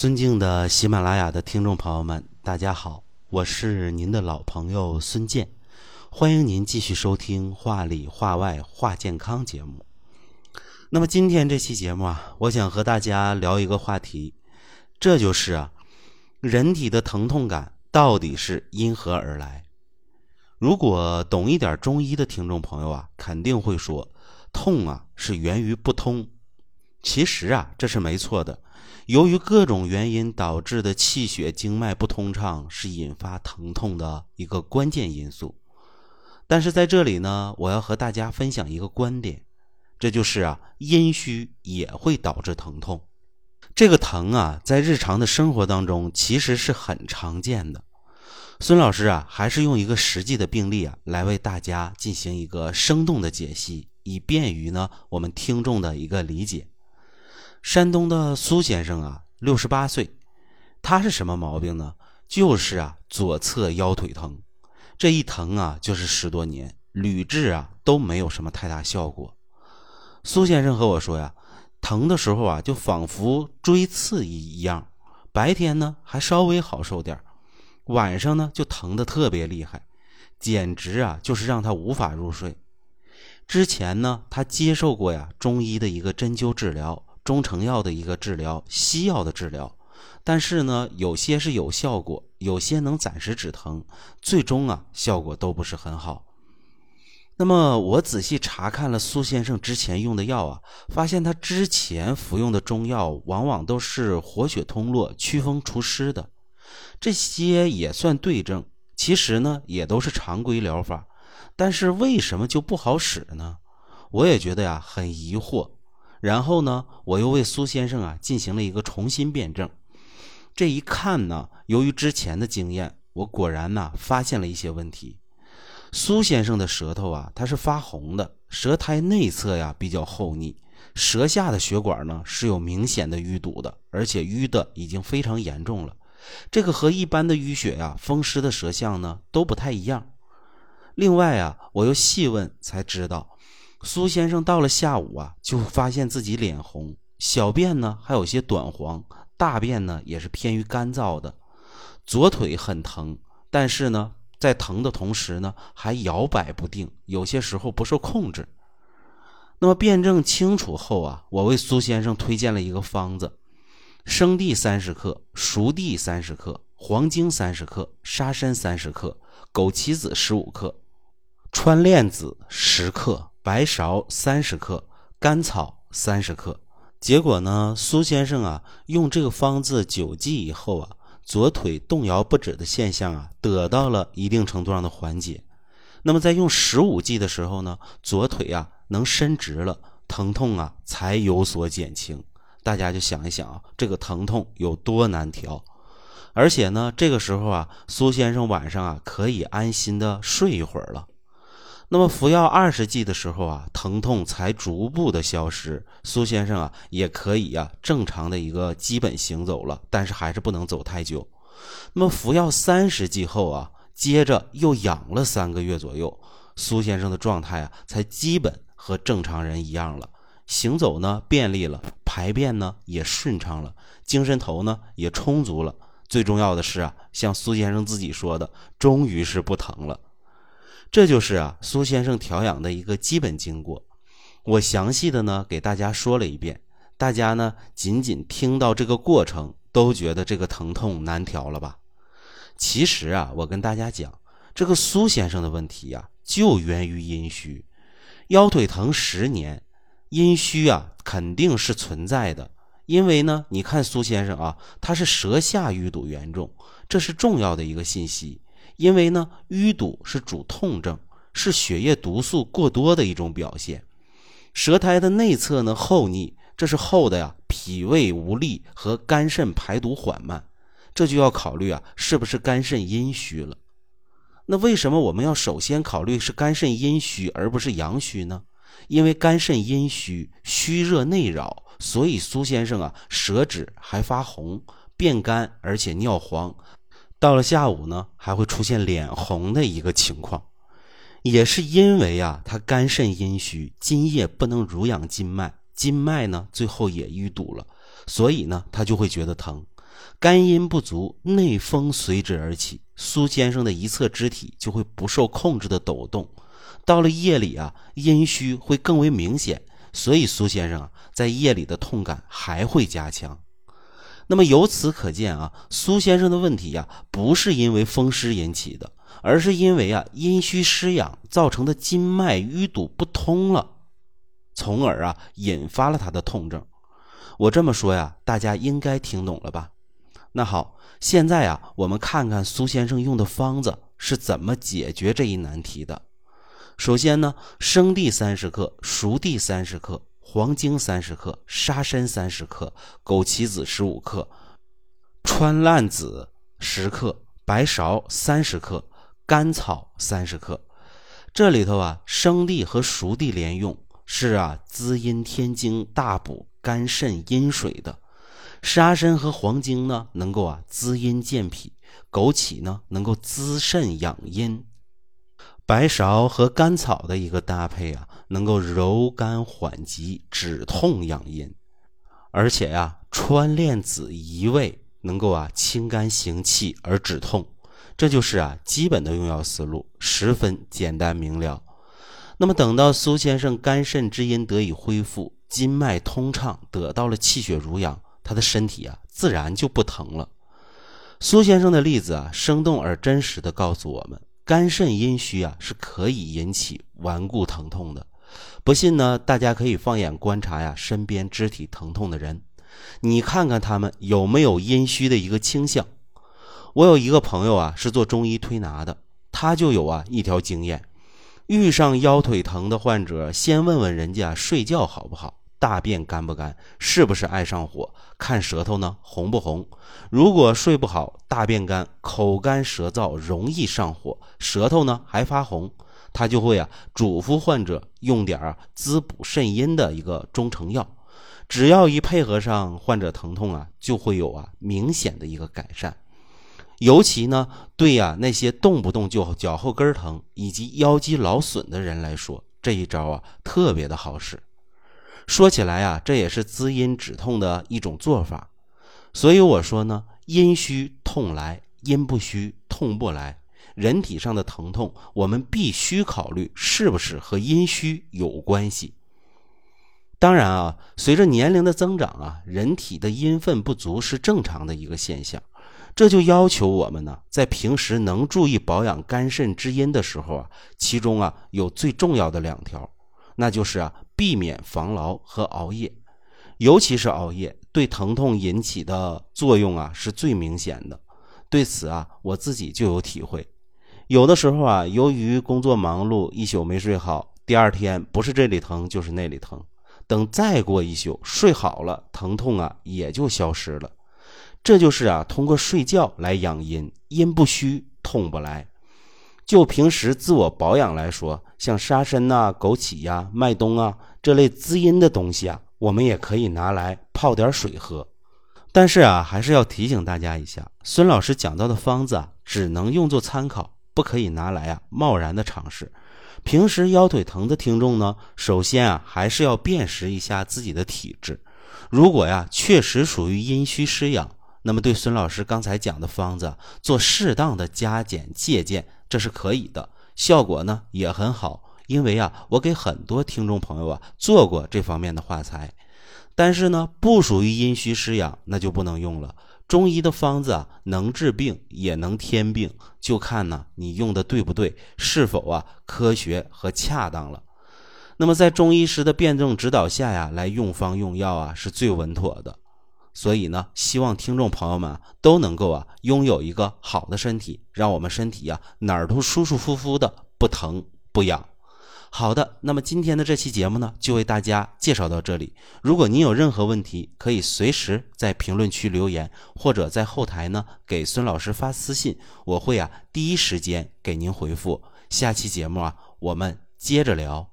尊敬的喜马拉雅的听众朋友们，大家好，我是您的老朋友孙健，欢迎您继续收听《话里话外话健康》节目。那么今天这期节目啊，我想和大家聊一个话题，这就是啊，人体的疼痛感到底是因何而来？如果懂一点中医的听众朋友啊，肯定会说，痛啊是源于不通。其实啊，这是没错的。由于各种原因导致的气血经脉不通畅，是引发疼痛的一个关键因素。但是在这里呢，我要和大家分享一个观点，这就是啊，阴虚也会导致疼痛。这个疼啊，在日常的生活当中其实是很常见的。孙老师啊，还是用一个实际的病例啊，来为大家进行一个生动的解析，以便于呢我们听众的一个理解。山东的苏先生啊，六十八岁，他是什么毛病呢？就是啊，左侧腰腿疼，这一疼啊，就是十多年，屡治啊都没有什么太大效果。苏先生和我说呀，疼的时候啊，就仿佛锥刺一一样，白天呢还稍微好受点晚上呢就疼得特别厉害，简直啊就是让他无法入睡。之前呢，他接受过呀中医的一个针灸治疗。中成药的一个治疗，西药的治疗，但是呢，有些是有效果，有些能暂时止疼，最终啊，效果都不是很好。那么我仔细查看了苏先生之前用的药啊，发现他之前服用的中药往往都是活血通络、祛风除湿的，这些也算对症，其实呢，也都是常规疗法，但是为什么就不好使呢？我也觉得呀，很疑惑。然后呢，我又为苏先生啊进行了一个重新辩证。这一看呢，由于之前的经验，我果然呢发现了一些问题。苏先生的舌头啊，它是发红的，舌苔内侧呀比较厚腻，舌下的血管呢是有明显的淤堵的，而且淤的已经非常严重了。这个和一般的淤血呀、风湿的舌象呢都不太一样。另外啊，我又细问才知道。苏先生到了下午啊，就发现自己脸红，小便呢还有些短黄，大便呢也是偏于干燥的，左腿很疼，但是呢在疼的同时呢还摇摆不定，有些时候不受控制。那么辩证清楚后啊，我为苏先生推荐了一个方子：生地三十克，熟地三十克，黄精三十克，沙参三十克，枸杞子十五克，川链子十克。白芍三十克，甘草三十克。结果呢，苏先生啊，用这个方子九剂以后啊，左腿动摇不止的现象啊，得到了一定程度上的缓解。那么在用十五剂的时候呢，左腿啊能伸直了，疼痛啊才有所减轻。大家就想一想啊，这个疼痛有多难调。而且呢，这个时候啊，苏先生晚上啊可以安心的睡一会儿了。那么服药二十剂的时候啊，疼痛才逐步的消失。苏先生啊，也可以啊正常的一个基本行走了，但是还是不能走太久。那么服药三十剂后啊，接着又养了三个月左右，苏先生的状态啊才基本和正常人一样了，行走呢便利了，排便呢也顺畅了，精神头呢也充足了。最重要的是啊，像苏先生自己说的，终于是不疼了。这就是啊，苏先生调养的一个基本经过。我详细的呢给大家说了一遍，大家呢仅仅听到这个过程，都觉得这个疼痛难调了吧？其实啊，我跟大家讲，这个苏先生的问题呀，就源于阴虚，腰腿疼十年，阴虚啊肯定是存在的。因为呢，你看苏先生啊，他是舌下淤堵严重，这是重要的一个信息。因为呢，淤堵是主痛症，是血液毒素过多的一种表现。舌苔的内侧呢厚腻，这是厚的呀，脾胃无力和肝肾排毒缓慢，这就要考虑啊，是不是肝肾阴虚了？那为什么我们要首先考虑是肝肾阴虚而不是阳虚呢？因为肝肾阴虚，虚热内扰，所以苏先生啊，舌质还发红，变干，而且尿黄。到了下午呢，还会出现脸红的一个情况，也是因为啊，他肝肾阴虚，津液不能濡养筋脉，筋脉呢最后也淤堵了，所以呢他就会觉得疼。肝阴不足，内风随之而起，苏先生的一侧肢体就会不受控制的抖动。到了夜里啊，阴虚会更为明显，所以苏先生啊，在夜里的痛感还会加强。那么由此可见啊，苏先生的问题呀，不是因为风湿引起的，而是因为啊阴虚湿养造成的筋脉淤堵不通了，从而啊引发了他的痛症。我这么说呀，大家应该听懂了吧？那好，现在啊，我们看看苏先生用的方子是怎么解决这一难题的。首先呢，生地三十克，熟地三十克。黄精三十克，沙参三十克，枸杞子十五克，川烂子十克，白芍三十克，甘草三十克。这里头啊，生地和熟地连用，是啊滋阴添精、大补肝肾阴水的。沙参和黄精呢，能够啊滋阴健脾；枸杞呢，能够滋肾养阴。白芍和甘草的一个搭配啊，能够柔肝缓急、止痛养阴，而且呀，川链子一味能够啊清肝行气而止痛，这就是啊基本的用药思路，十分简单明了。那么等到苏先生肝肾之阴得以恢复，筋脉通畅，得到了气血濡养，他的身体啊自然就不疼了。苏先生的例子啊，生动而真实的告诉我们。肝肾阴虚啊，是可以引起顽固疼痛的。不信呢，大家可以放眼观察呀，身边肢体疼痛的人，你看看他们有没有阴虚的一个倾向。我有一个朋友啊，是做中医推拿的，他就有啊一条经验：遇上腰腿疼的患者，先问问人家睡觉好不好。大便干不干？是不是爱上火？看舌头呢，红不红？如果睡不好，大便干，口干舌燥，容易上火，舌头呢还发红，他就会啊嘱咐患者用点啊滋补肾阴的一个中成药。只要一配合上，患者疼痛啊就会有啊明显的一个改善。尤其呢对呀那些动不动就脚后跟疼以及腰肌劳损的人来说，这一招啊特别的好使。说起来啊，这也是滋阴止痛的一种做法，所以我说呢，阴虚痛来，阴不虚痛不来。人体上的疼痛，我们必须考虑是不是和阴虚有关系。当然啊，随着年龄的增长啊，人体的阴分不足是正常的一个现象，这就要求我们呢，在平时能注意保养肝肾之阴的时候啊，其中啊有最重要的两条。那就是啊，避免防劳和熬夜，尤其是熬夜对疼痛引起的作用啊是最明显的。对此啊，我自己就有体会。有的时候啊，由于工作忙碌，一宿没睡好，第二天不是这里疼就是那里疼。等再过一宿睡好了，疼痛啊也就消失了。这就是啊，通过睡觉来养阴，阴不虚，痛不来。就平时自我保养来说，像沙参呐、枸杞呀、麦冬啊这类滋阴的东西啊，我们也可以拿来泡点水喝。但是啊，还是要提醒大家一下，孙老师讲到的方子啊，只能用作参考，不可以拿来啊贸然的尝试。平时腰腿疼的听众呢，首先啊，还是要辨识一下自己的体质。如果呀，确实属于阴虚湿养，那么对孙老师刚才讲的方子做适当的加减借鉴。这是可以的，效果呢也很好。因为啊，我给很多听众朋友啊做过这方面的化裁，但是呢，不属于阴虚湿养，那就不能用了。中医的方子啊，能治病也能添病，就看呢你用的对不对，是否啊科学和恰当了。那么在中医师的辩证指导下呀，来用方用药啊，是最稳妥的。所以呢，希望听众朋友们都能够啊拥有一个好的身体，让我们身体呀哪儿都舒舒服服的，不疼不痒。好的，那么今天的这期节目呢，就为大家介绍到这里。如果您有任何问题，可以随时在评论区留言，或者在后台呢给孙老师发私信，我会啊第一时间给您回复。下期节目啊，我们接着聊。